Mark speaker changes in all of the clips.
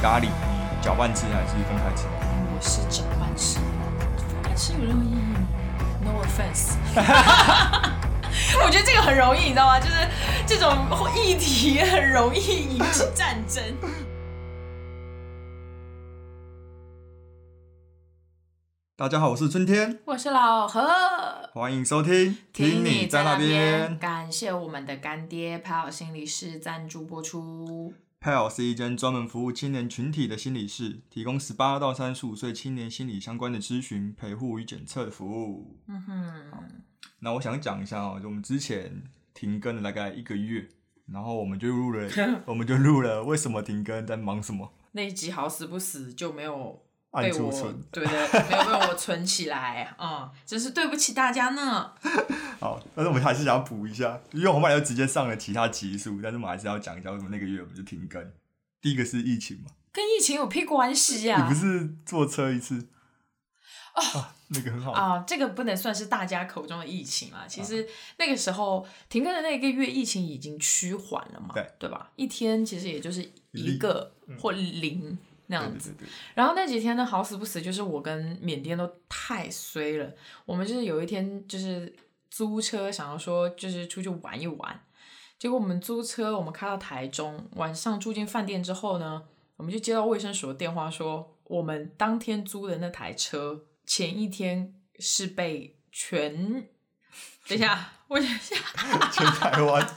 Speaker 1: 咖喱，你搅拌吃还是分开吃？
Speaker 2: 我是搅拌吃，分开吃有任何意义吗？No offense。我觉得这个很容易，你知道吗？就是这种议题很容易引起战争。
Speaker 1: 大家好，我是春天，
Speaker 2: 我是老何，
Speaker 1: 欢迎收听。听你在那边，
Speaker 2: 感谢我们的干爹派好心理师赞助播出。
Speaker 1: 派尔是一间专门服务青年群体的心理室，提供十八到三十五岁青年心理相关的咨询、陪护与检测服务。嗯哼。那我想讲一下哦，就我们之前停更了大概一个月，然后我们就录了，我们就录了为什么停更，在忙什么？
Speaker 2: 那一集好死不死就没有。
Speaker 1: 被我存，
Speaker 2: 对对，没有被我存起来，嗯，真是对不起大家呢。
Speaker 1: 好，但是我们还是想要补一下，因为我们本来就直接上了其他集数，但是我们还是要讲一下为什么那个月我们就停更。第一个是疫情嘛，
Speaker 2: 跟疫情有屁关系啊？
Speaker 1: 你不是坐车一次？啊，那个很好
Speaker 2: 啊，这个不能算是大家口中的疫情啊。其实那个时候停更的那个月，疫情已经趋缓了嘛，
Speaker 1: 对
Speaker 2: 对吧？一天其实也就是一个或零。那样子，然后那几天呢，好死不死，就是我跟缅甸都太衰了。我们就是有一天就是租车，想要说就是出去玩一玩。结果我们租车，我们开到台中，晚上住进饭店之后呢，我们就接到卫生所的电话，说我们当天租的那台车前一天是被全，等一下，我等一下，
Speaker 1: 全台湾。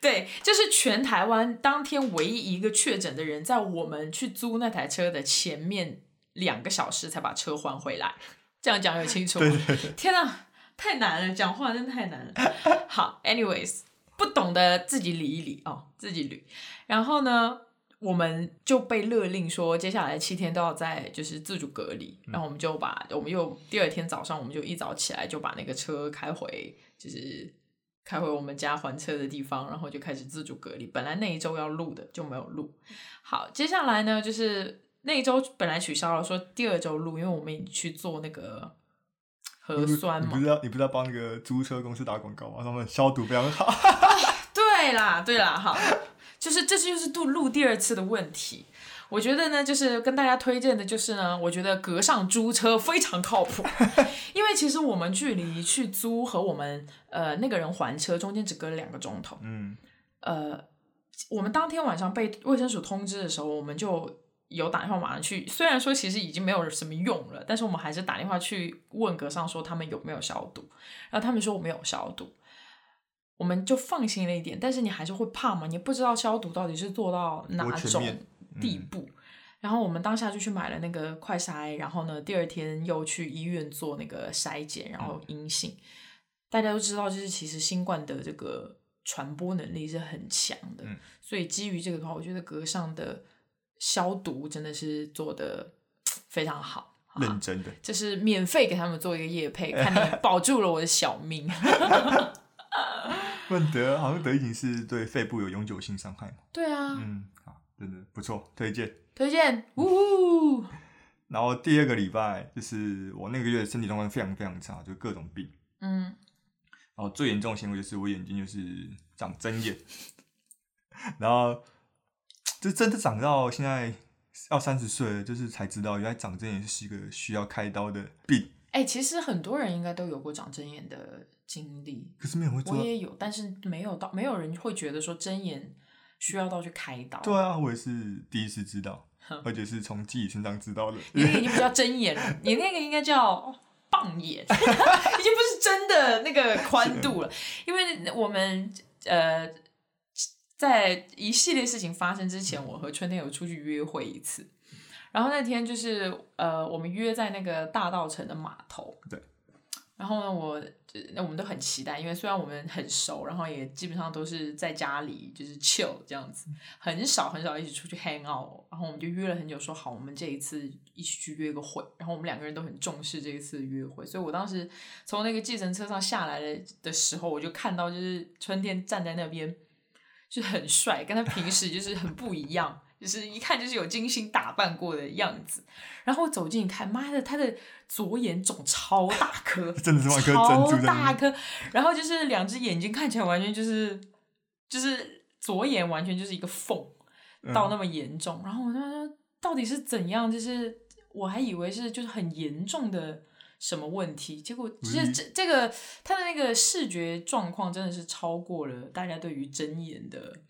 Speaker 2: 对，就是全台湾当天唯一一个确诊的人，在我们去租那台车的前面两个小时才把车还回来。这样讲有清楚吗？天哪，太难了，讲话真的太难了。好，anyways，不懂的自己理一理哦，自己捋。然后呢，我们就被勒令说，接下来七天都要在就是自主隔离。然后我们就把我们又第二天早上，我们就一早起来就把那个车开回就是。开回我们家还车的地方，然后就开始自主隔离。本来那一周要录的就没有录。好，接下来呢，就是那一周本来取消了，说第二周录，因为我们去做那个核酸嘛。
Speaker 1: 你不知道，你不知道帮那个租车公司打广告吗？他们消毒非常好。
Speaker 2: 对啦，对啦，好，就是这就是录录第二次的问题。我觉得呢，就是跟大家推荐的，就是呢，我觉得隔上租车非常靠谱，因为其实我们距离去租和我们呃那个人还车中间只隔了两个钟头。嗯，呃，我们当天晚上被卫生署通知的时候，我们就有打电话马上去，虽然说其实已经没有什么用了，但是我们还是打电话去问隔上说他们有没有消毒，然后他们说我没有消毒，我们就放心了一点，但是你还是会怕嘛，你不知道消毒到底是做到哪种。地步，然后我们当下就去买了那个快筛，然后呢，第二天又去医院做那个筛检，然后阴性。大家都知道，就是其实新冠的这个传播能力是很强的，所以基于这个的话，我觉得格上的消毒真的是做的非常好，
Speaker 1: 认真的，
Speaker 2: 就是免费给他们做一个夜配，看你 保住了我的小命。
Speaker 1: 问得好像得已经是对肺部有永久性伤害吗？
Speaker 2: 对啊，嗯。
Speaker 1: 真的不错，推荐
Speaker 2: 推荐，呜。
Speaker 1: 然后第二个礼拜就是我那个月身体状况非常非常差，就各种病。嗯。然后最严重的行为就是我眼睛就是长针眼，然后就真的长到现在要三十岁了，就是才知道原来长针眼是一个需要开刀的病。
Speaker 2: 哎，其实很多人应该都有过长针眼的经历，
Speaker 1: 可是没有会。
Speaker 2: 我也有，但是没有到，没有人会觉得说针眼。需要到去开刀？
Speaker 1: 对啊，我也是第一次知道，而且是从自己身上知道的。
Speaker 2: 你那个已经不叫针眼了，你那个应该叫棒眼，已经不是真的那个宽度了。因为我们呃，在一系列事情发生之前，我和春天有出去约会一次，然后那天就是呃，我们约在那个大道城的码头。
Speaker 1: 对。
Speaker 2: 然后呢，我那我们都很期待，因为虽然我们很熟，然后也基本上都是在家里就是 chill 这样子，很少很少一起出去 hang out。然后我们就约了很久，说好我们这一次一起去约个会。然后我们两个人都很重视这一次约会，所以我当时从那个计程车上下来的的时候，我就看到就是春天站在那边，就很帅，跟他平时就是很不一样。就是一看就是有精心打扮过的样子，然后走近一看，妈的，他的左眼肿超大颗，
Speaker 1: 真的是
Speaker 2: 超大颗，然后就是两只眼睛看起来完全就是就是左眼完全就是一个缝，到那么严重，然后我就说到底是怎样？就是我还以为是就是很严重的什么问题，结果其实这这个他的那个视觉状况真的是超过了大家对于睁眼的。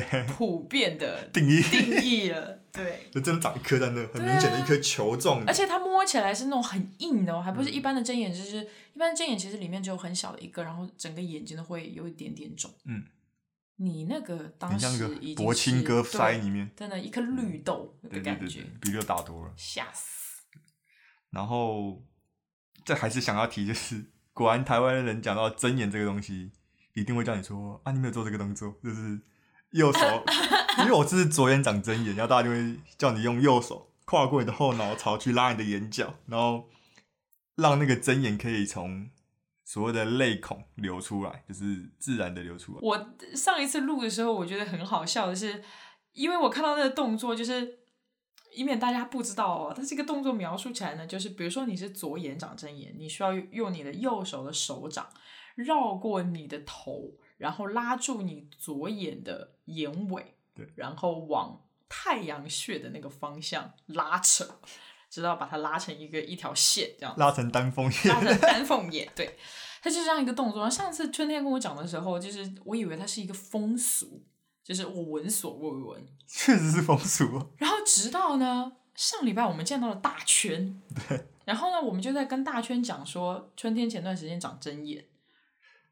Speaker 1: 对，
Speaker 2: 普遍的
Speaker 1: 定义。
Speaker 2: 定义了，对，
Speaker 1: 就真的长一颗在那，很明显的一颗球状，
Speaker 2: 而且它摸起来是那种很硬的哦，还不是一般的针眼，就是一般的针眼其实里面只有很小的一个，然后整个眼睛都会有一点点肿。嗯，你那个当时已经
Speaker 1: 薄青哥腮里面，
Speaker 2: 真的，一颗绿豆的感觉，
Speaker 1: 比这大多了，
Speaker 2: 吓死。
Speaker 1: 然后这还是想要提，就是果然台湾人讲到睁眼这个东西，一定会叫你说啊，你没有做这个动作，就是。右手，因为我这是左眼长针眼，然后大家就会叫你用右手跨过你的后脑槽去拉你的眼角，然后让那个针眼可以从所谓的泪孔流出来，就是自然的流出来。
Speaker 2: 我上一次录的时候，我觉得很好笑的是，因为我看到那个动作，就是以免大家不知道哦，它这个动作描述起来呢，就是比如说你是左眼长针眼，你需要用你的右手的手掌绕过你的头。然后拉住你左眼的眼尾，
Speaker 1: 对，
Speaker 2: 然后往太阳穴的那个方向拉扯，直到把它拉成一个一条线，这样
Speaker 1: 拉成丹凤眼，
Speaker 2: 拉成丹凤眼，对，它就这样一个动作。上次春天跟我讲的时候，就是我以为它是一个风俗，就是我闻所未闻，
Speaker 1: 确实是风俗。
Speaker 2: 然后直到呢上礼拜我们见到了大圈，
Speaker 1: 对，
Speaker 2: 然后呢我们就在跟大圈讲说，春天前段时间长针眼，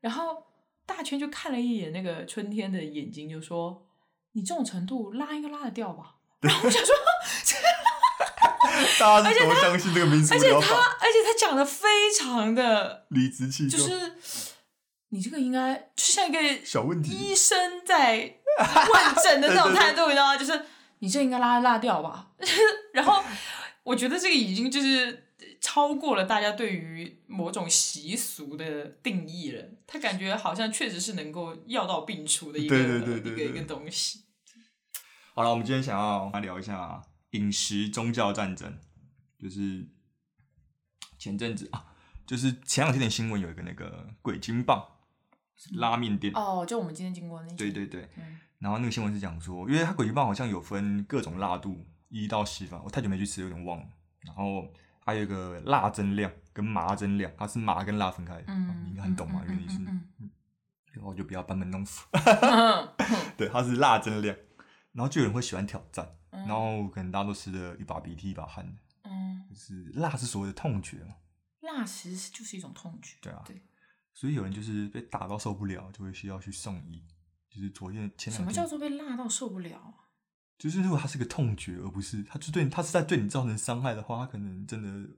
Speaker 2: 然后。大圈就看了一眼那个春天的眼睛，就说：“你这种程度拉应该拉得掉吧？”然后我想说，
Speaker 1: 大家多相信这个民俗
Speaker 2: 而且他，而且他讲的非常的
Speaker 1: 理直气
Speaker 2: 壮，就是你这个应该就像一个
Speaker 1: 小问题，
Speaker 2: 医生在问诊的那种 态度，你知道吗？就是你这应该拉拉掉吧。然后我觉得这个已经就是。超过了大家对于某种习俗的定义了，他感觉好像确实是能够药到病除的一个一个一个东西。
Speaker 1: 好了，我们今天想要来聊一下饮食宗教战争，就是前阵子啊，就是前两天的新闻有一个那个鬼金棒拉面店。
Speaker 2: 哦，就我们今天经过那
Speaker 1: 对对对，然后那个新闻是讲说，因为它鬼金棒好像有分各种辣度一到十分，我太久没去吃，有点忘了，然后。还有一个辣增量跟麻增量，它是麻跟辣分开的，你应该很懂嘛？因为你是，然后就不要班门弄斧。对，它是辣增量，然后就有人会喜欢挑战，然后可能大家都吃的一把鼻涕一把汗的。嗯，就是辣是所谓的痛觉嘛？
Speaker 2: 辣其实就是一种痛觉。
Speaker 1: 对啊，对，所以有人就是被打到受不了，就会需要去送医。就是昨天前两天，
Speaker 2: 什么叫做被辣到受不了？
Speaker 1: 就是如果他是个痛觉，而不是他就对他是在对你造成伤害的话，他可能真的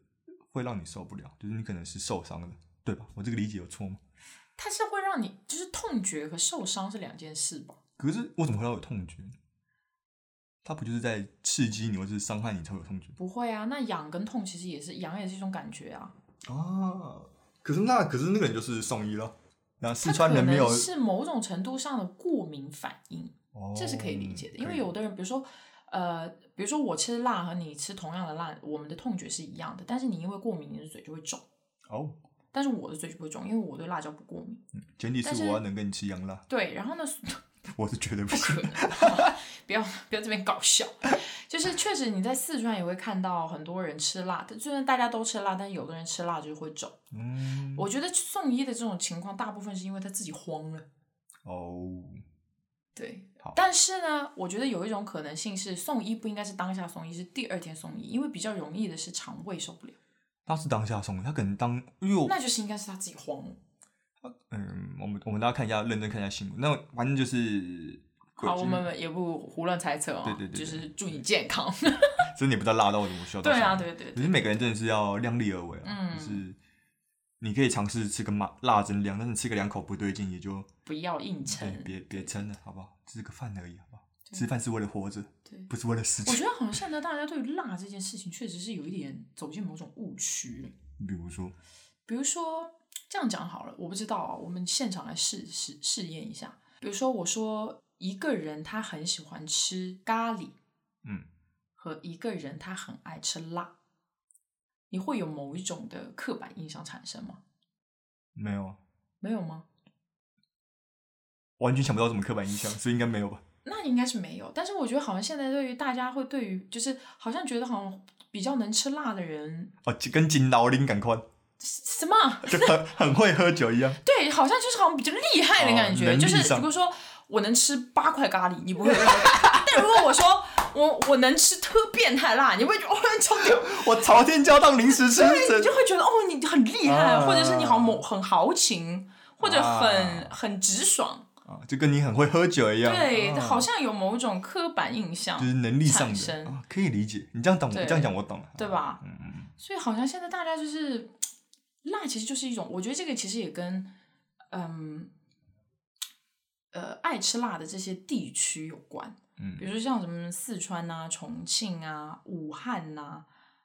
Speaker 1: 会让你受不了。就是你可能是受伤的，对吧？我这个理解有错吗？
Speaker 2: 他是会让你就是痛觉和受伤是两件事吧？
Speaker 1: 可是我怎么会有痛觉？他不就是在刺激你或是伤害你才有痛觉？
Speaker 2: 不会啊，那痒跟痛其实也是痒，也是一种感觉啊。
Speaker 1: 啊，可是那可是那个人就是送医了。那四川人没有
Speaker 2: 是某种程度上的过敏反应。这是可以理解的，因为有的人，比如说，呃，比如说我吃辣和你吃同样的辣，我们的痛觉是一样的，但是你因为过敏，你的嘴就会肿。
Speaker 1: 哦。
Speaker 2: 但是我的嘴就不会肿，因为我对辣椒不过敏。
Speaker 1: 嗯前提是我要能跟你吃一样辣。
Speaker 2: 对，然后呢？
Speaker 1: 我是绝对
Speaker 2: 不
Speaker 1: 可能。
Speaker 2: 不要不要这边搞笑，就是确实你在四川也会看到很多人吃辣，虽然大家都吃辣，但是有的人吃辣就会肿。嗯。我觉得送医的这种情况，大部分是因为他自己慌了。哦。对，但是呢，我觉得有一种可能性是送医不应该是当下送医，是第二天送医，因为比较容易的是肠胃受不了。
Speaker 1: 他是当下送医，他可能当，因为
Speaker 2: 那就是应该是他自己慌了。
Speaker 1: 嗯，我们我们大家看一下，认真看一下新闻。那反正就是，
Speaker 2: 好，我们也不胡乱猜测哦。
Speaker 1: 对对对，
Speaker 2: 就是祝你健康。
Speaker 1: 所以你不知道辣到什么需要。对
Speaker 2: 啊，对对。
Speaker 1: 可是每个人真的是要量力而为啊，就是。你可以尝试吃个麻辣增量，但是吃个两口不对劲，也就
Speaker 2: 不要硬撑，
Speaker 1: 别别撑了，好不好？吃个饭而已，好不好？吃饭是为了活着，不是为了死。
Speaker 2: 我觉得好像现在大家对于辣这件事情，确实是有一点走进某种误区。
Speaker 1: 比如说，
Speaker 2: 比如说这样讲好了，我不知道啊，我们现场来试试试验一下。比如说，我说一个人他很喜欢吃咖喱，嗯，和一个人他很爱吃辣。你会有某一种的刻板印象产生吗？
Speaker 1: 没有，
Speaker 2: 没有吗？
Speaker 1: 完全想不到什么刻板印象，所以应该没有吧？
Speaker 2: 那应该是没有，但是我觉得好像现在对于大家会对于就是好像觉得好像比较能吃辣的人
Speaker 1: 哦，跟金老林感宽，
Speaker 2: 什么
Speaker 1: 就很很会喝酒一样。
Speaker 2: 对，好像就是好像比较厉害的感觉，就是如果说我能吃八块咖喱，你不会。但如果我说我我能吃特变态辣，你会觉得哦超屌，
Speaker 1: 我朝天椒当零食吃，
Speaker 2: 对，你就会觉得哦你很厉害，或者是你好某很豪情，或者很很直爽。
Speaker 1: 就跟你很会喝酒一样，
Speaker 2: 对，好像有某种刻板印象，
Speaker 1: 就是能力上的，可以理解。你这样懂，这样讲我懂了，
Speaker 2: 对吧？嗯嗯。所以好像现在大家就是辣，其实就是一种，我觉得这个其实也跟嗯呃爱吃辣的这些地区有关。嗯，比如说像什么四川啊、重庆啊、武汉呐、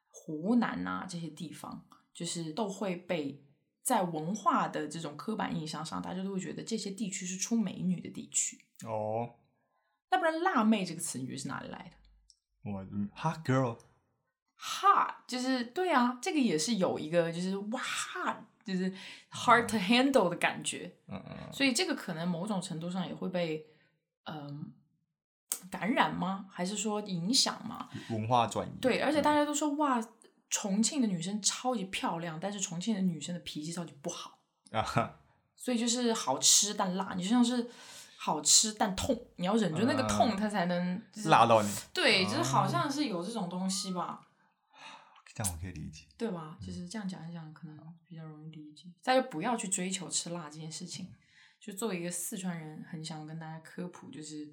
Speaker 2: 湖南呐这些地方，就是都会被。在文化的这种刻板印象上，大家都会觉得这些地区是出美女的地区哦。那不然“辣妹”这个词语是哪里来的？
Speaker 1: 我 hot girl，hot
Speaker 2: 就是对啊，这个也是有一个就是哇，就是 hard to handle 的感觉。嗯嗯。所以这个可能某种程度上也会被嗯感染吗？还是说影响吗？
Speaker 1: 文化转移。
Speaker 2: 对，而且大家都说哇。重庆的女生超级漂亮，但是重庆的女生的脾气超级不好啊，所以就是好吃但辣，你就像是好吃但痛，你要忍住那个痛，它才能
Speaker 1: 辣到你。
Speaker 2: 对，就是好像是有这种东西吧。
Speaker 1: 这样我可以理解，
Speaker 2: 对吧？就是这样讲一讲，可能比较容易理解。大家不要去追求吃辣这件事情。就作为一个四川人，很想跟大家科普，就是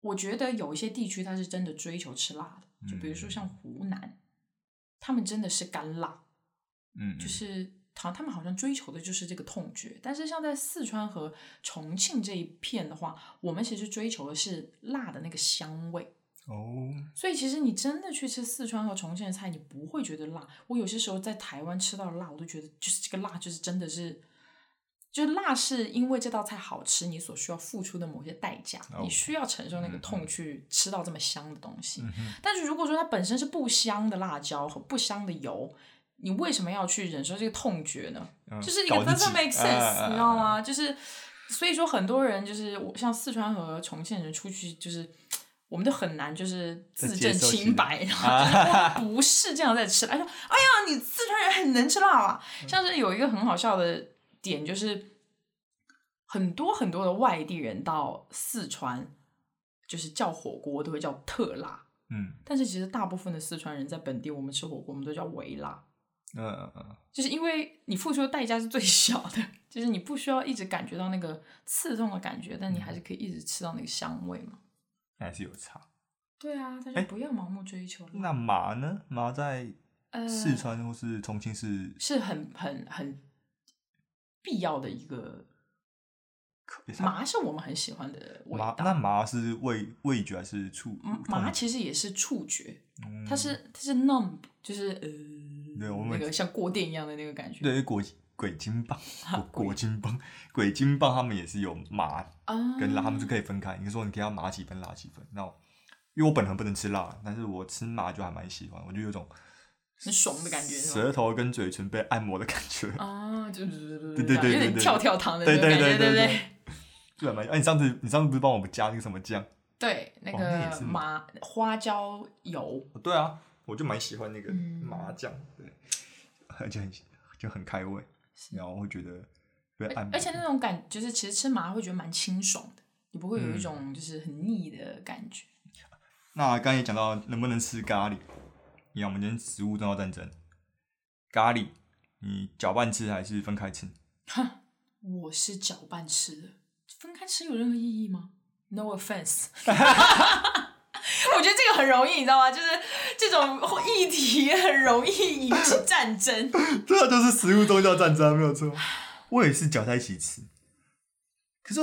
Speaker 2: 我觉得有一些地区它是真的追求吃辣的，就比如说像湖南。他们真的是干辣，嗯，就是好，他们好像追求的就是这个痛觉。但是像在四川和重庆这一片的话，我们其实追求的是辣的那个香味哦。所以其实你真的去吃四川和重庆的菜，你不会觉得辣。我有些时候在台湾吃到的辣，我都觉得就是这个辣，就是真的是。就是辣是因为这道菜好吃，你所需要付出的某些代价，你需要承受那个痛去吃到这么香的东西。但是如果说它本身是不香的辣椒和不香的油，你为什么要去忍受这个痛觉呢？就是一个 doesn't make sense，你知道吗？就是所以说很多人就是我像四川和重庆人出去，就是我们都很难就是自证清白，然后 不是这样在吃。他说：“哎呀，你四川人很能吃辣啊！”像是有一个很好笑的。点就是很多很多的外地人到四川，就是叫火锅都会叫特辣，嗯，但是其实大部分的四川人在本地，我们吃火锅我们都叫微辣，嗯嗯嗯，就是因为你付出的代价是最小的，就是你不需要一直感觉到那个刺痛的感觉，但你还是可以一直吃到那个香味嘛，
Speaker 1: 还是有差，
Speaker 2: 对啊，大家不要盲目追求。
Speaker 1: 那麻呢？麻在四川或是重庆是
Speaker 2: 是很很很。必要的一个麻是我们很喜欢的味道。
Speaker 1: 那麻是味味觉还是触？
Speaker 2: 麻其实也是触觉，它是它是 numb，就是呃，那个像过电一样的那个感觉。
Speaker 1: 对，果鬼金棒，果金棒，鬼金棒，他们也是有麻跟辣，他们是可以分开。你说你给他麻几分，辣几分？那因为我本人不能吃辣，但是我吃麻就还蛮喜欢，我就有种。
Speaker 2: 很爽的感觉，
Speaker 1: 舌头跟嘴唇被按摩的感觉
Speaker 2: 啊，就是
Speaker 1: 对对对对
Speaker 2: 有点跳跳糖的那种感觉，对不对？
Speaker 1: 对蛮哎，你上次你上次不是帮我们加那个什么酱？
Speaker 2: 对，那个麻花椒油。
Speaker 1: 对啊，我就蛮喜欢那个麻酱，对，而且很就很开胃，然后会觉得被按。
Speaker 2: 而且那种感就是其实吃麻会觉得蛮清爽的，你不会有一种就是很腻的感觉。
Speaker 1: 那刚才也讲到能不能吃咖喱。你看，我们今天食物重要战争，咖喱，你搅拌吃还是分开吃？
Speaker 2: 哼，我是搅拌吃的，分开吃有任何意义吗？No offense，很容易，你知道吗？就是这种议题很容易引起战争。
Speaker 1: 对啊，就是食物宗教战争，没有错。我也是搅在一起吃，可是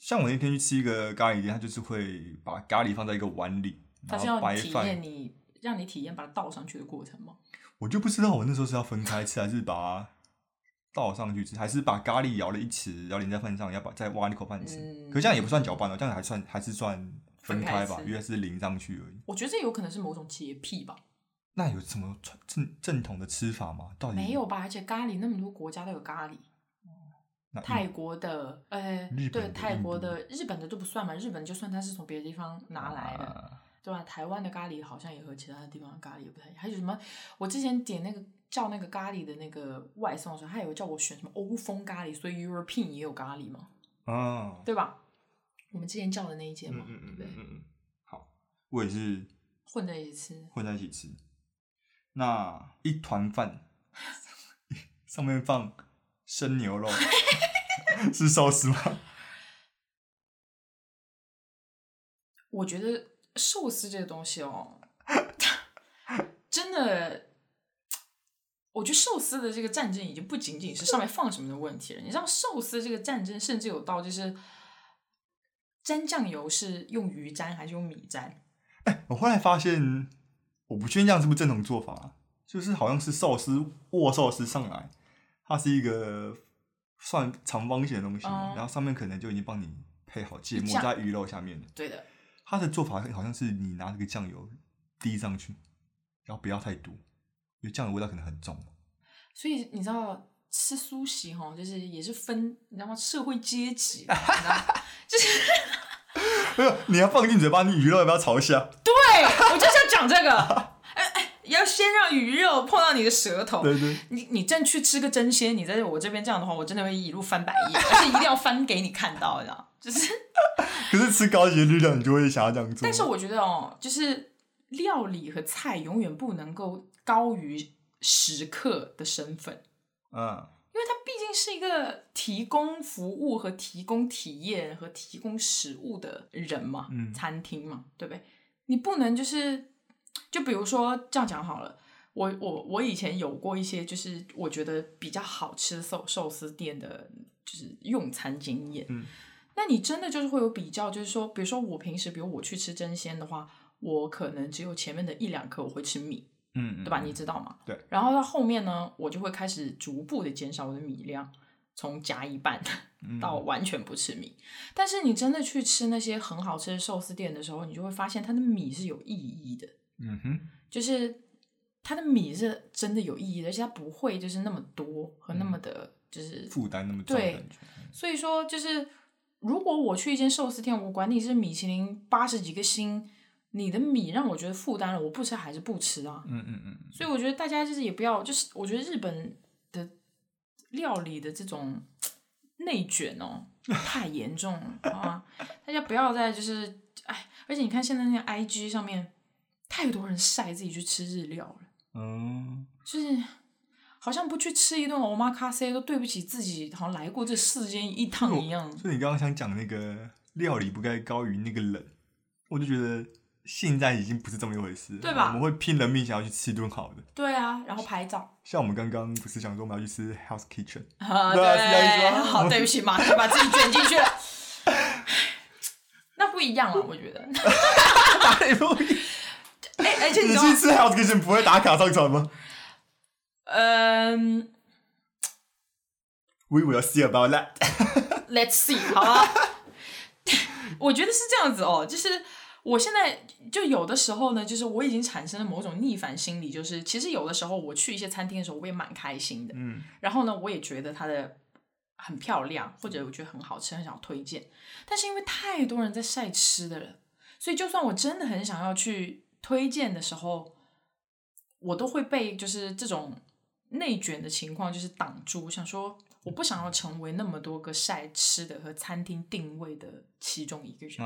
Speaker 1: 像我那天去吃一个咖喱店，他就是会把咖喱放在一个碗里，
Speaker 2: 然后白饭你。让你体验把它倒上去的过程吗？
Speaker 1: 我就不知道，我那时候是要分开吃，还是把它倒上去吃，还是把咖喱舀了一匙，然后淋在饭上，要把再挖一口饭吃。可这样也不算搅拌了，这样还算还是算分开吧，因为是淋上去而已。
Speaker 2: 我觉得这有可能是某种洁癖吧。
Speaker 1: 那有什么正正统的吃法吗？到底
Speaker 2: 没有吧？而且咖喱那么多国家都有咖喱，泰国的，呃，对，泰国的、日本的都不算嘛，日本就算它是从别的地方拿来的，对吧？台湾的咖喱好像也和其他的地方的咖喱不太一样。还有什么？我之前点那个叫那个咖喱的那个外送的时候，他有叫我选什么欧风咖喱，所以 European 也有咖喱嘛，
Speaker 1: 啊，
Speaker 2: 对吧？我们之前叫的那一间嘛，
Speaker 1: 嗯嗯嗯嗯嗯，好，我也是
Speaker 2: 混在一起吃，
Speaker 1: 混在一起吃。那一团饭 上面放生牛肉，是寿司吗？
Speaker 2: 我觉得寿司这个东西哦，真的，我觉得寿司的这个战争已经不仅仅是上面放什么的问题了。你知道，寿司这个战争甚至有到就是沾酱油是用鱼沾还是用米沾？
Speaker 1: 哎，我后来发现。我不确定这样是不是正统做法，就是好像是寿司握寿司上来，它是一个算长方形的东西，然后上面可能就已经帮你配好芥末在鱼肉下面
Speaker 2: 对的。
Speaker 1: 它的做法好像是你拿这个酱油滴上去，然后不要太多，因为酱油味道可能很重。
Speaker 2: 所以你知道吃苏西哈，就是也是分你知道吗？社会阶级，就是。
Speaker 1: 没有，你要放进嘴巴，你鱼肉要不要朝下？
Speaker 2: 对，我就是要讲这个。要先让鱼肉碰到你的舌头。
Speaker 1: 对对。
Speaker 2: 你你正去吃个真鲜，你在我这边这样的话，我真的会一路翻白眼，而且一定要翻给你看到，知道就是。
Speaker 1: 可是吃高级的日料，你就会想要这样做。
Speaker 2: 但是我觉得哦，就是料理和菜永远不能够高于食客的身份。嗯。因为它毕竟是一个提供服务和提供体验和提供食物的人嘛，嗯餐厅嘛，对不对？你不能就是，就比如说这样讲好了，我我我以前有过一些就是我觉得比较好吃的寿寿司店的，就是用餐经验。嗯，那你真的就是会有比较，就是说，比如说我平时，比如我去吃真鲜的话，我可能只有前面的一两颗我会吃米。
Speaker 1: 嗯，
Speaker 2: 对吧？你知道吗？
Speaker 1: 对。
Speaker 2: 然后到后面呢，我就会开始逐步的减少我的米量，从夹一半 到完全不吃米。但是你真的去吃那些很好吃的寿司店的时候，你就会发现它的米是有意义的。
Speaker 1: 嗯哼，
Speaker 2: 就是它的米是真的有意义的，而且它不会就是那么多和那么的，就是
Speaker 1: 负担那么重。
Speaker 2: 对，所以说就是如果我去一间寿司店，我管你是米其林八十几个星。你的米让我觉得负担了，我不吃还是不吃
Speaker 1: 啊？嗯嗯嗯。
Speaker 2: 所以我觉得大家就是也不要，就是我觉得日本的料理的这种内卷哦，太严重了啊！大家不要再就是哎，而且你看现在那 I G 上面太多人晒自己去吃日料了，
Speaker 1: 嗯，
Speaker 2: 就是好像不去吃一顿 omakase 都对不起自己，好像来过这世间一趟一样。
Speaker 1: 所以你刚刚想讲那个料理不该高于那个冷，我就觉得。现在已经不是这么一回事，
Speaker 2: 对吧？
Speaker 1: 我们会拼了命想要去吃一顿好的。
Speaker 2: 对啊，然后拍照。
Speaker 1: 像我们刚刚不是想说我们要去吃 House Kitchen？
Speaker 2: 对，好，对不起，马上 把自己卷进去了。那不一样了，我觉得。
Speaker 1: 哪里不一样？
Speaker 2: 哎，而且
Speaker 1: 你去吃 House Kitchen 不会打卡上传吗？
Speaker 2: 嗯。
Speaker 1: We will see about that.
Speaker 2: Let's see，好啊。我觉得是这样子哦，就是。我现在就有的时候呢，就是我已经产生了某种逆反心理，就是其实有的时候我去一些餐厅的时候，我也蛮开心的。
Speaker 1: 嗯，
Speaker 2: 然后呢，我也觉得它的很漂亮，或者我觉得很好吃，很想推荐。但是因为太多人在晒吃的了，所以就算我真的很想要去推荐的时候，我都会被就是这种内卷的情况就是挡住。想说我不想要成为那么多个晒吃的和餐厅定位的其中一个人。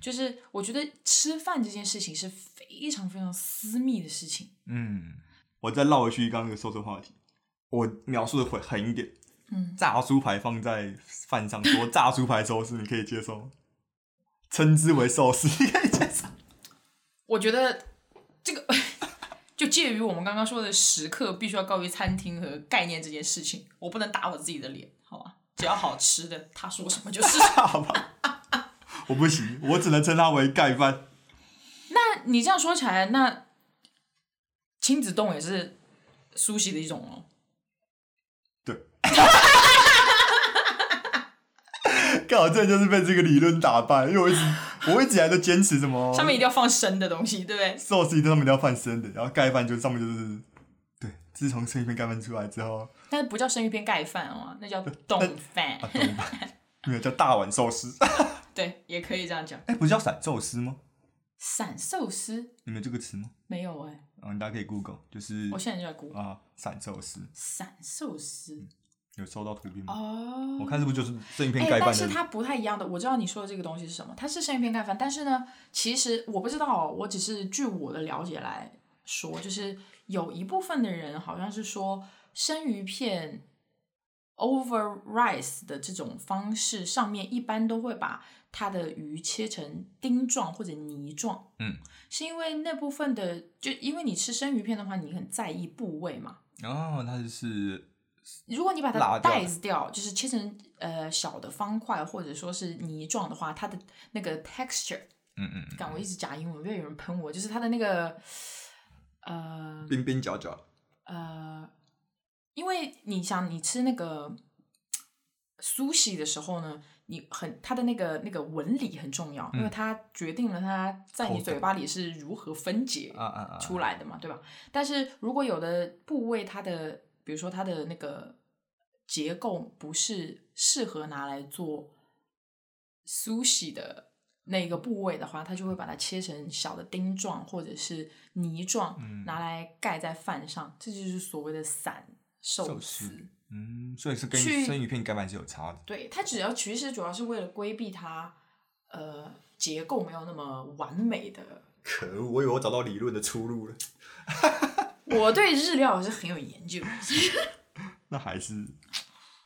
Speaker 2: 就是我觉得吃饭这件事情是非常非常私密的事情。
Speaker 1: 嗯，我再绕回去刚刚那个寿司话题，我描述的会狠一点。
Speaker 2: 嗯，
Speaker 1: 炸猪排放在饭上说炸猪排寿司，你可以接受？称之为寿司，你可以接受？
Speaker 2: 我觉得这个 就介于我们刚刚说的食客必须要高于餐厅和概念这件事情，我不能打我自己的脸，好吧？只要好吃的，他说什么就是
Speaker 1: 好吧。我不行，我只能称它为盖饭。
Speaker 2: 那你这样说起来，那亲子冻也是苏西的一种哦。
Speaker 1: 对。刚好这就是被这个理论打败，因为我一直我一直以来都坚持什么
Speaker 2: 上面一定要放生的东西，对不对？
Speaker 1: 寿司一定上面一定要放生的，然后盖饭就上面就是对自从生鱼片盖饭出来之后，
Speaker 2: 但是不叫生鱼片盖饭哦，那叫冻饭。
Speaker 1: 冻饭，没有叫大碗寿司。
Speaker 2: 对，也可以这样讲。
Speaker 1: 哎，不是叫散寿司吗？
Speaker 2: 散寿司？
Speaker 1: 你们这个词吗？
Speaker 2: 没有哎。
Speaker 1: 嗯，大家可以 Google，就是
Speaker 2: 我现在就在 Google
Speaker 1: 啊，散寿司。
Speaker 2: 散寿司。
Speaker 1: 有收到图片吗？哦，我看是不是就是生鱼片盖饭？
Speaker 2: 但是它不太一样的。我知道你说的这个东西是什么，它是生鱼片盖饭，但是呢，其实我不知道，我只是据我的了解来说，就是有一部分的人好像是说生鱼片 over rice 的这种方式，上面一般都会把它的鱼切成丁状或者泥状。
Speaker 1: 嗯，
Speaker 2: 是因为那部分的，就因为你吃生鱼片的话，你很在意部位嘛。
Speaker 1: 哦，它是。
Speaker 2: 如果你把它袋子掉，就是切成呃小的方块，或者说是泥状的话，它的那个 texture，
Speaker 1: 嗯嗯，
Speaker 2: 看我一直夹英文，不要有人喷我，就是它的那个呃
Speaker 1: 边边角角，
Speaker 2: 呃，因为你想你吃那个苏西的时候呢，你很它的那个那个纹理很重要，因为它决定了它在你嘴巴里是如何分解出来的嘛，对吧？但是如果有的部位它的比如说它的那个结构不是适合拿来做 sushi 的那个部位的话，它就会把它切成小的丁状或者是泥状，拿来盖在饭上，这就是所谓的散寿司。
Speaker 1: 嗯，所以是跟生鱼片盖饭是有差的。
Speaker 2: 对，它只要其实主要是为了规避它呃结构没有那么完美的。
Speaker 1: 可恶，我以为我找到理论的出路了。
Speaker 2: 我对日料是很有研究，
Speaker 1: 那还是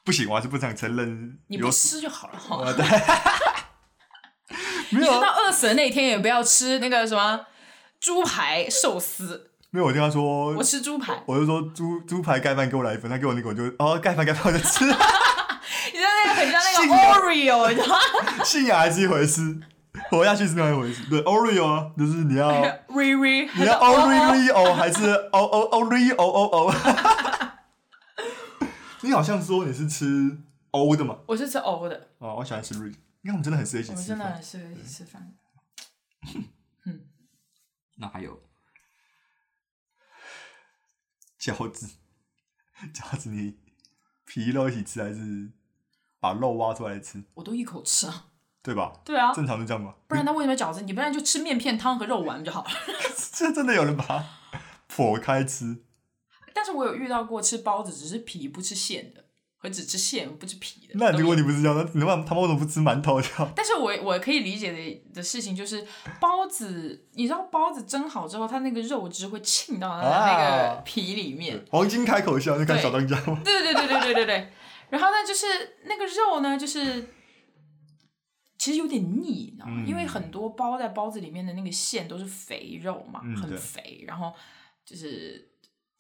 Speaker 1: 不行，我还是不想承认。
Speaker 2: 你不吃就好了哈。
Speaker 1: 对，
Speaker 2: 你到饿死的那天也不要吃那个什么猪排寿司。
Speaker 1: 没有，我听他说
Speaker 2: 我吃猪排，
Speaker 1: 我就说猪猪排盖饭给我来一份，他给我那个我就哦盖饭盖饭我就吃。你知
Speaker 2: 道那个很像那个 Oreo，你知道吗？
Speaker 1: 信仰还是一回事。活下去是另外一回事。对，Oreo 啊，就是你要 re re，，你要 Oreo 还是 O O Oreo O O？你好像说你是吃 O 的嘛？
Speaker 2: 我是吃 O 的。
Speaker 1: 哦，我喜欢吃 re，因为我们真的很适合一起吃
Speaker 2: 饭。我们真的很适合一起吃饭。
Speaker 1: 嗯。那还有 饺子，饺子你皮肉一起吃还是把肉挖出来吃？
Speaker 2: 我都一口吃啊。
Speaker 1: 对吧？
Speaker 2: 对啊，
Speaker 1: 正常是这样吗？
Speaker 2: 不然他为什么饺子？你不然就吃面片汤和肉丸就好了。
Speaker 1: 这真的有人把它剖开吃？
Speaker 2: 但是我有遇到过吃包子只是皮不吃馅的，和只吃馅不吃皮的。
Speaker 1: 那这个问题不是这样？那你问他们为什么不吃馒头？
Speaker 2: 但是我我可以理解的的事情就是包子，你知道包子蒸好之后，它那个肉汁会沁到它的那个皮里面。
Speaker 1: 黄金开口笑，你看小当家吗？
Speaker 2: 对对对对对对对。然后呢，就是那个肉呢，就是。其实有点腻，你知道吗？因为很多包在包子里面的那个馅都是肥肉嘛，很肥，然后就是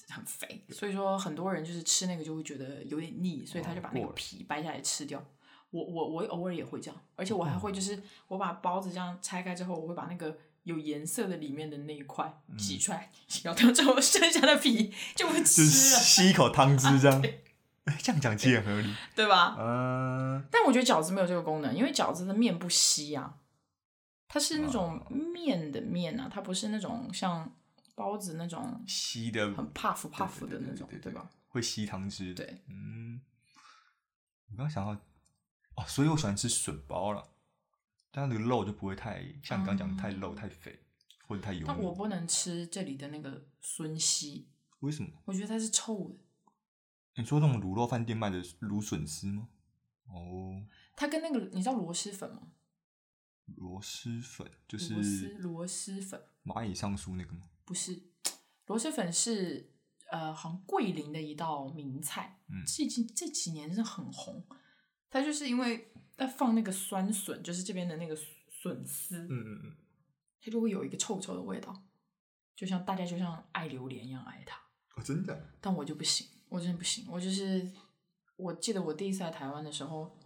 Speaker 2: 很肥，所以说很多人就是吃那个就会觉得有点腻，所以他就把那个皮掰下来吃掉。我我我偶尔也会这样，而且我还会就是我把包子这样拆开之后，我会把那个有颜色的里面的那一块挤出来，咬掉之后 剩下的皮就会吃了，
Speaker 1: 吸一口汤汁这样。这样讲其实也合理，
Speaker 2: 对吧？嗯。但我觉得饺子没有这个功能，因为饺子的面不稀啊，它是那种面的面啊，它不是那种像包子那种
Speaker 1: 吸的，
Speaker 2: 很 puff puff 的那种，对吧？
Speaker 1: 会吸汤汁。
Speaker 2: 对，
Speaker 1: 嗯。我刚想到，哦，所以我喜欢吃笋包了，但那个肉就不会太像你刚讲的太肉太肥或者太油。
Speaker 2: 但我不能吃这里的那个笋稀，
Speaker 1: 为什么？
Speaker 2: 我觉得它是臭的。
Speaker 1: 你说那种卤肉饭店卖的卤笋丝吗？哦，
Speaker 2: 它跟那个你知道螺蛳粉吗？
Speaker 1: 螺蛳粉就是
Speaker 2: 螺蛳粉，
Speaker 1: 蚂蚁上树那个吗？
Speaker 2: 不是，螺蛳粉是呃，好像桂林的一道名菜，嗯，最近这几年是很红。它就是因为在放那个酸笋，就是这边的那个笋丝，
Speaker 1: 嗯嗯嗯，
Speaker 2: 它就会有一个臭臭的味道，就像大家就像爱榴莲一样爱它。
Speaker 1: 哦，真的？
Speaker 2: 但我就不行。我真的不行，我就是，我记得我第一次来台湾的时候，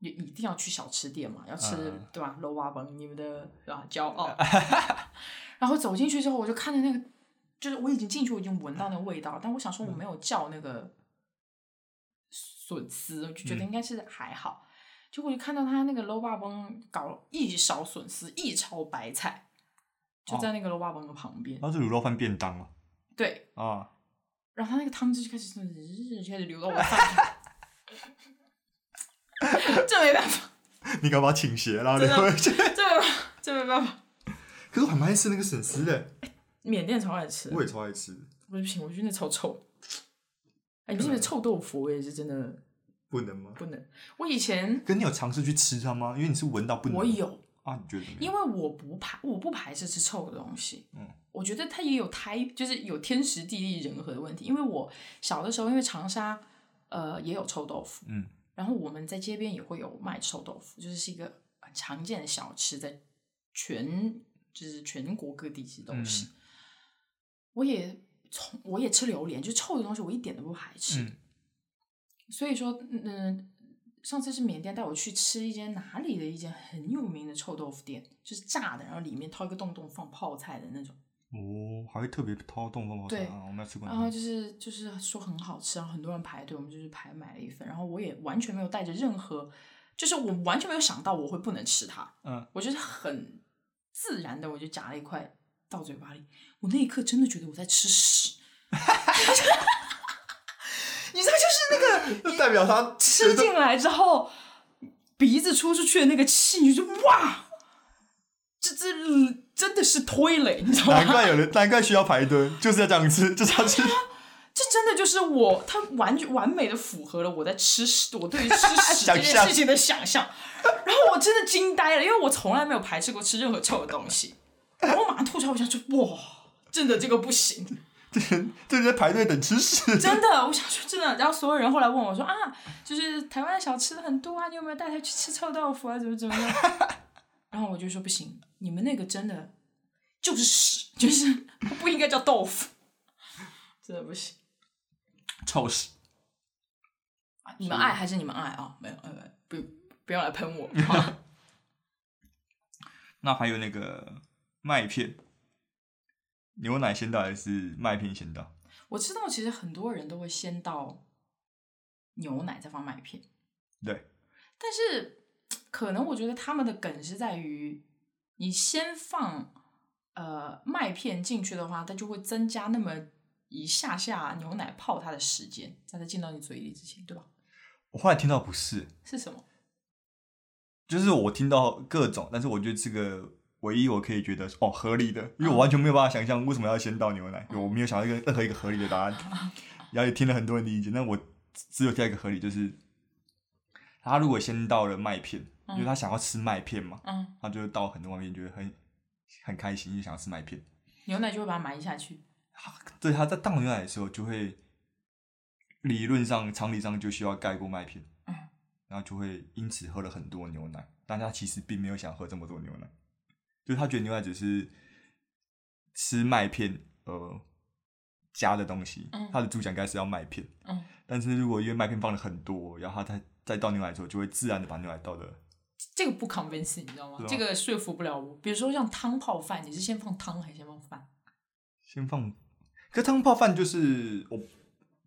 Speaker 2: 也一定要去小吃店嘛，要吃对吧？肉蛙崩，你们的啊骄傲。然后走进去之后，我就看着那个，就是我已经进去，我已经闻到那个味道，但我想说我没有叫那个笋丝，我就觉得应该是还好。结果就看到他那个楼霸崩搞一勺笋丝，一勺白菜，就在那个楼霸崩的旁边。
Speaker 1: 那是卤肉饭便当吗？
Speaker 2: 对
Speaker 1: 啊。
Speaker 2: 然后他那个汤汁就开始就开始流到我饭 这没办法。
Speaker 1: 你干嘛倾斜然后流回去？
Speaker 2: 这没办法，这没办法。
Speaker 1: 可是我还蛮爱吃那个笋丝的。
Speaker 2: 缅甸超爱吃。
Speaker 1: 我也超爱吃。
Speaker 2: 我不行，我觉得那超臭。哎，不是臭豆腐？我也是真的
Speaker 1: 不能吗？
Speaker 2: 不能。我以前
Speaker 1: 跟你有尝试去吃它吗？因为你是闻到不能。
Speaker 2: 我有
Speaker 1: 啊，你觉得？
Speaker 2: 因为我不排，我不排斥吃臭的东西。嗯。我觉得它也有胎，就是有天时地利人和的问题。因为我小的时候，因为长沙呃也有臭豆腐，嗯，然后我们在街边也会有卖臭豆腐，就是是一个很常见的小吃，在全就是全国各地其实都是。我也从我也吃榴莲，就臭的东西我一点都不排斥。所以说，嗯，上次是缅甸带我去吃一间哪里的一间很有名的臭豆腐店，就是炸的，然后里面掏一个洞洞放泡菜的那种。
Speaker 1: 哦，还会特别掏洞洞泡菜啊！我没有吃过。
Speaker 2: 然后就是就是说很好吃，然后很多人排队，我们就是排买了一份，然后我也完全没有带着任何，就是我完全没有想到我会不能吃它。嗯，我就是很自然的，我就夹了一块到嘴巴里，我那一刻真的觉得我在吃屎。你知道，就是那个
Speaker 1: 代表他
Speaker 2: 吃进来之后，鼻子出出去的那个气，你就哇，真的是推雷，你知道吗？
Speaker 1: 难怪有人，难怪需要排队，就是要这样吃，就是要吃。
Speaker 2: 这真的就是我，它完全完美的符合了我在吃屎，我对于吃屎 这件事情的想象。然后我真的惊呆了，因为我从来没有排斥过吃任何臭的东西。然后我马上吐出来，我想说，哇，真的这个不行。
Speaker 1: 这人这在排队等吃屎，
Speaker 2: 真的，我想说真的。然后所有人后来问我说啊，就是台湾的小吃很多啊，你有没有带他去吃臭豆腐啊？怎么怎么样？然后我就说不行，你们那个真的就是屎，就是不应该叫豆腐，真的不行，
Speaker 1: 臭屎。
Speaker 2: 你们爱还是你们爱啊？没有，呃，不，不要来喷我。
Speaker 1: 那还有那个麦片。牛奶先到还是麦片先到？
Speaker 2: 我知道，其实很多人都会先倒牛奶，再放麦片。
Speaker 1: 对。
Speaker 2: 但是，可能我觉得他们的梗是在于，你先放呃麦片进去的话，它就会增加那么一下下牛奶泡它的时间，在它进到你嘴里之前，对吧？
Speaker 1: 我后来听到不是，
Speaker 2: 是什么？
Speaker 1: 就是我听到各种，但是我觉得这个。唯一我可以觉得哦合理的，因为我完全没有办法想象为什么要先倒牛奶，我没有想到一个任何一个合理的答案，然后也听了很多人的意见，那我只有第二个合理，就是他如果先倒了麦片，因为他想要吃麦片嘛，他就倒很多外面，觉得很很开心，就想要吃麦片，
Speaker 2: 牛奶就会把它埋下去。
Speaker 1: 对，他在倒牛奶的时候就会理论上常理上就需要盖过麦片，然后就会因此喝了很多牛奶，但他其实并没有想喝这么多牛奶。就他觉得牛奶只是吃麦片呃加的东西，他的主讲应该是要麦片。嗯，但是如果因为麦片放了很多，然后他再再倒牛奶的时候，就会自然的把牛奶倒的。
Speaker 2: 这个不 convince 你知道吗？这个说服不了我。比如说像汤泡饭，你是先放汤还是先放饭？
Speaker 1: 先放，可汤泡饭就是我，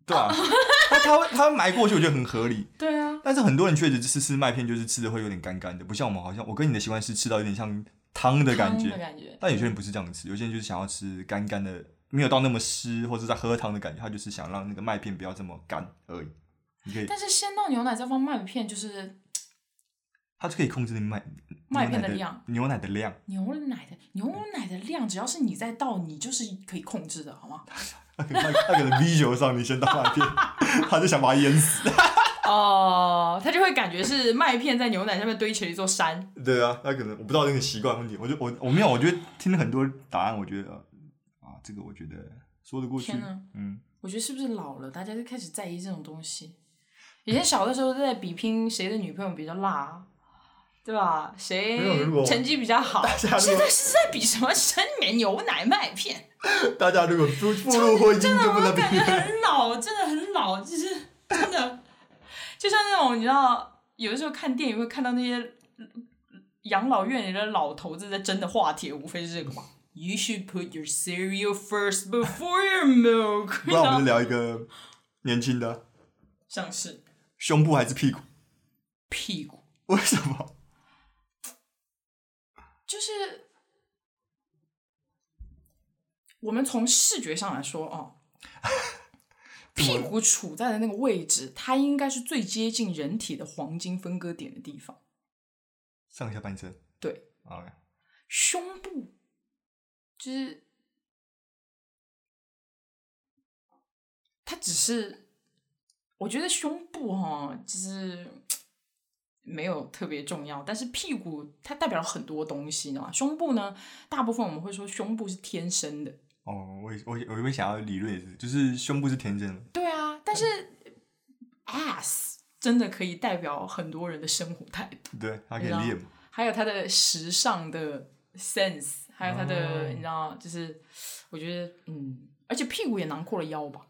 Speaker 1: 对啊？他他会他埋过去，我觉得很合理。
Speaker 2: 对啊。
Speaker 1: 但是很多人确实吃吃麦片，就是吃的会有点干干的，不像我们好像我跟你的习惯是吃到有点像。汤的感觉，但有些人不是这样吃，有些人就是想要吃干干的，没有到那么湿，或者在喝汤的感觉，他就是想让那个麦片不要这么干而已。你可以，
Speaker 2: 但是先倒牛奶再放麦片，就是
Speaker 1: 它就可以控制你麦
Speaker 2: 麦片的量，
Speaker 1: 牛奶的量，
Speaker 2: 牛奶的牛奶的量，只要是你在倒，你就是可以控制的，好吗？
Speaker 1: 他他可能 V 球上你先倒麦片，他就想把它淹死。
Speaker 2: 哦，他就会感觉是麦片在牛奶上面堆起了一座山。
Speaker 1: 对啊，他可能我不知道那个习惯问题，我就我我没有，我觉得听了很多答案，我觉得啊，这个我觉得说得过去。
Speaker 2: 嗯，我觉得是不是老了，大家就开始在意这种东西？以前小的时候在比拼谁的女朋友比较辣，对吧？谁成绩比较好？现在是在比什么生棉牛奶麦片？
Speaker 1: 大家如果步步入婚姻，真
Speaker 2: 的
Speaker 1: 我
Speaker 2: 感觉很老，真的很老，就是真的。就像那种你知道，有的时候看电影会看到那些养老院里的老头子在争的话题，无非是这个嘛。You should put your cereal first before your milk。
Speaker 1: 那我们聊一个年轻的，
Speaker 2: 像是
Speaker 1: 胸部还是屁股？
Speaker 2: 屁股？
Speaker 1: 为什么？
Speaker 2: 就是我们从视觉上来说哦，屁股处在的那个位置，它应该是最接近人体的黄金分割点的地方。
Speaker 1: 上下半身。
Speaker 2: 对。
Speaker 1: OK。
Speaker 2: 胸部，就是，它只是，我觉得胸部哈，就是没有特别重要，但是屁股它代表了很多东西你知道吗。胸部呢，大部分我们会说胸部是天生的。
Speaker 1: 哦，我我我有没有想要理论也是，就是胸部是天生的。
Speaker 2: 对啊，但是 ass 真的可以代表很多人的生活态度。
Speaker 1: 对，它可以练。
Speaker 2: 还有它的时尚的 sense，还有它的，你知道，就是我觉得，嗯，而且屁股也囊括了腰吧。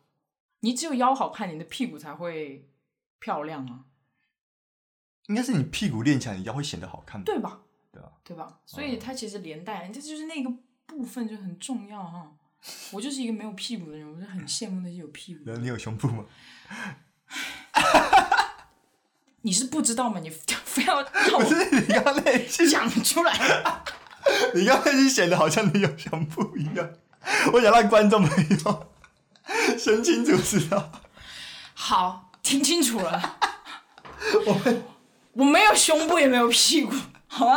Speaker 2: 你只有腰好看，你的屁股才会漂亮啊。
Speaker 1: 应该是你屁股练起来，你腰会显得好看，
Speaker 2: 对吧？
Speaker 1: 对吧，
Speaker 2: 对吧？所以它其实连带，这就是那个部分就很重要哈。我就是一个没有屁股的人，我就很羡慕那些有屁股。
Speaker 1: 的人你有胸部吗？
Speaker 2: 你是不知道吗？你非要
Speaker 1: 不是你刚刚那句
Speaker 2: 讲出来，
Speaker 1: 你刚刚那句显得好像你有胸部一样。我想让观众朋友先清楚知道。
Speaker 2: 好，听清楚了。我我没有胸部，也没有屁股，好吗？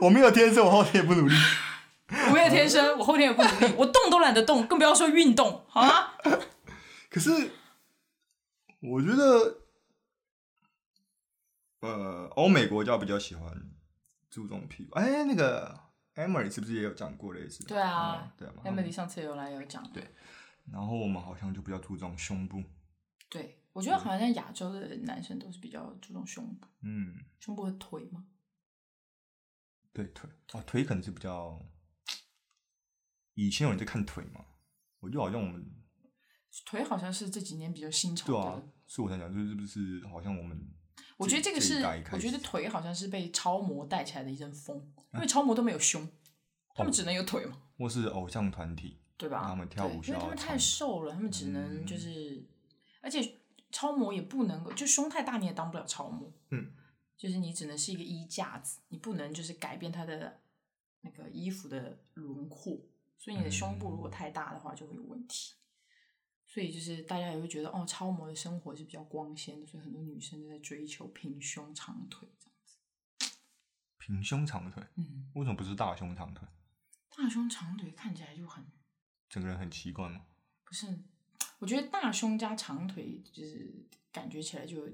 Speaker 1: 我没有天生，我后天也不努力。
Speaker 2: 我没有天生，我后天也不努力，我动都懒得动，更不要说运动，好吗？
Speaker 1: 可是，我觉得，呃，欧美国家比较喜欢注重屁股。哎，那个 Emily 是不是也有讲过类似？
Speaker 2: 对啊，对啊，Emily 上次有来有讲。
Speaker 1: 对，然后我们好像就比较注重胸部。
Speaker 2: 对，我觉得好像亚洲的男生都是比较注重胸部。
Speaker 1: 嗯，
Speaker 2: 胸部和腿吗？
Speaker 1: 对，腿啊，腿可能是比较。以前有人在看腿嘛？我就好像我们
Speaker 2: 腿好像是这几年比较新潮
Speaker 1: 的。对啊，是我在讲，就是不是好像我们？
Speaker 2: 我觉得这个是，我觉得腿好像是被超模带起来的一阵风，因为超模都没有胸，他们只能有腿嘛。
Speaker 1: 或是偶像团体，
Speaker 2: 对吧？
Speaker 1: 他们跳舞需要，
Speaker 2: 因为他们太瘦了，他们只能就是，而且超模也不能够，就胸太大你也当不了超模。
Speaker 1: 嗯，
Speaker 2: 就是你只能是一个衣架子，你不能就是改变他的那个衣服的轮廓。所以你的胸部如果太大的话，就会有问题。所以就是大家也会觉得，哦，超模的生活是比较光鲜的，所以很多女生都在追求平胸长腿这样子。
Speaker 1: 平胸长腿，
Speaker 2: 嗯，
Speaker 1: 为什么不是大胸长腿？
Speaker 2: 大胸长腿看起来就很，
Speaker 1: 整个人很奇怪吗？
Speaker 2: 不是，我觉得大胸加长腿就是感觉起来就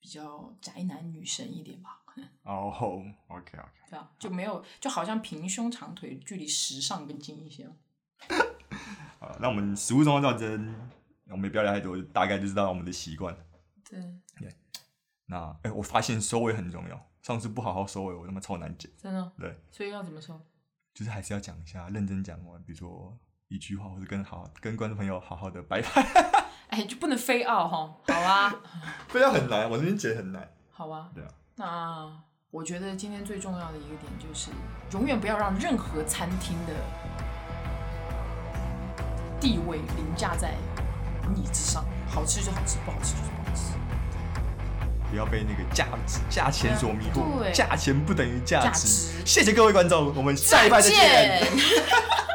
Speaker 2: 比较宅男女神一点吧。
Speaker 1: 哦，OK OK，
Speaker 2: 对啊，就没有，就好像平胸长腿距离时尚更近一些了。
Speaker 1: 好，那我们食物中的战争，我们也不要聊太多，大概就知道我们的习惯。
Speaker 2: 对
Speaker 1: 对，那哎，我发现收尾很重要，上次不好好收尾，我他妈超难剪。
Speaker 2: 真的？
Speaker 1: 对，
Speaker 2: 所以要怎么收？
Speaker 1: 就是还是要讲一下，认真讲完，比如说一句话，或者跟好跟观众朋友好好的拜拜。
Speaker 2: 哎，就不能飞傲哈？好啊，
Speaker 1: 飞傲很难，我那边剪很难。
Speaker 2: 好啊，
Speaker 1: 对啊。
Speaker 2: 那我觉得今天最重要的一个点就是，永远不要让任何餐厅的地位凌驾在你之上。好吃就好吃，不好吃就是不好吃。
Speaker 1: 不要被那个价值、价钱所迷惑。
Speaker 2: 对，
Speaker 1: 价钱不等于价值。谢谢各位观众，我们下一拜再见。